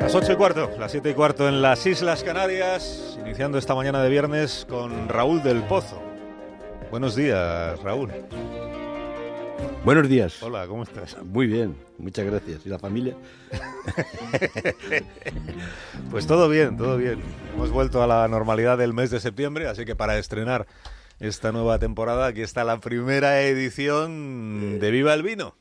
Las ocho y cuarto, las siete y cuarto en las Islas Canarias, iniciando esta mañana de viernes con Raúl del Pozo. Buenos días, Raúl. Buenos días. Hola, ¿cómo estás? Muy bien, muchas gracias. ¿Y la familia? pues todo bien, todo bien. Hemos vuelto a la normalidad del mes de septiembre, así que para estrenar esta nueva temporada, aquí está la primera edición de Viva el Vino.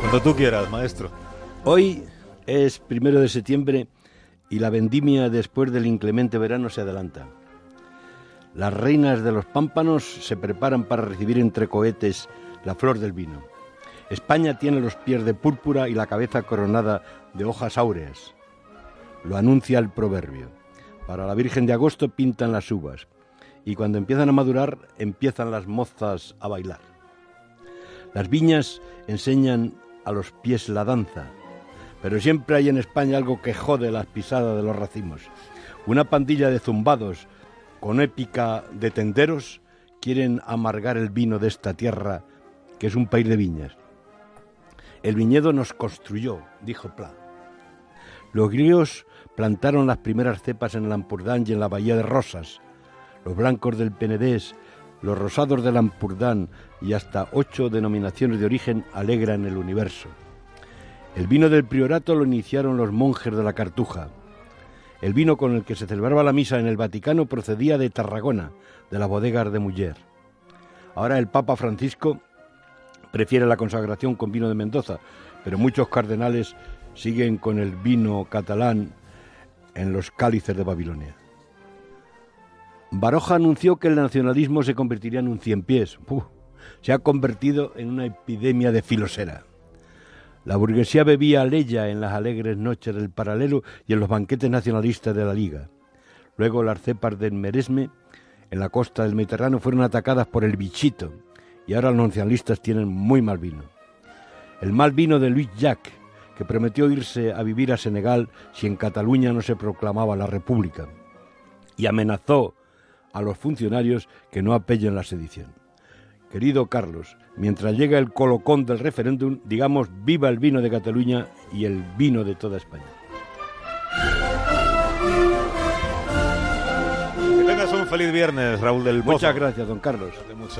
Cuando tú quieras, maestro. Hoy es primero de septiembre y la vendimia después del inclemente verano se adelanta. Las reinas de los pámpanos se preparan para recibir entre cohetes la flor del vino. España tiene los pies de púrpura y la cabeza coronada de hojas áureas. Lo anuncia el proverbio. Para la Virgen de Agosto pintan las uvas y cuando empiezan a madurar empiezan las mozas a bailar. Las viñas enseñan a los pies la danza, pero siempre hay en España algo que jode las pisadas de los racimos. Una pandilla de zumbados con épica de tenderos quieren amargar el vino de esta tierra que es un país de viñas. El viñedo nos construyó, dijo Pla. Los griegos plantaron las primeras cepas en el Ampurdán y en la Bahía de Rosas. Los blancos del Penedés, los rosados del Ampurdán y hasta ocho denominaciones de origen alegran el universo. El vino del priorato lo iniciaron los monjes de la Cartuja. El vino con el que se celebraba la misa en el Vaticano procedía de Tarragona, de la bodega de Muller. Ahora el Papa Francisco prefiere la consagración con vino de Mendoza, pero muchos cardenales siguen con el vino catalán en los cálices de Babilonia. Baroja anunció que el nacionalismo se convertiría en un cien pies. se ha convertido en una epidemia de filosera. La burguesía bebía leya en las alegres noches del paralelo y en los banquetes nacionalistas de la Liga. Luego las cepas del Meresme, en la costa del Mediterráneo, fueron atacadas por el bichito y ahora los nacionalistas tienen muy mal vino. El mal vino de Luis Jacques, que prometió irse a vivir a Senegal si en Cataluña no se proclamaba la República, y amenazó a los funcionarios que no apellen la sedición. Querido Carlos, mientras llega el colocón del referéndum, digamos viva el vino de Cataluña y el vino de toda España. Que tengas un feliz viernes, Raúl del Muchas gracias, don Carlos. mucho.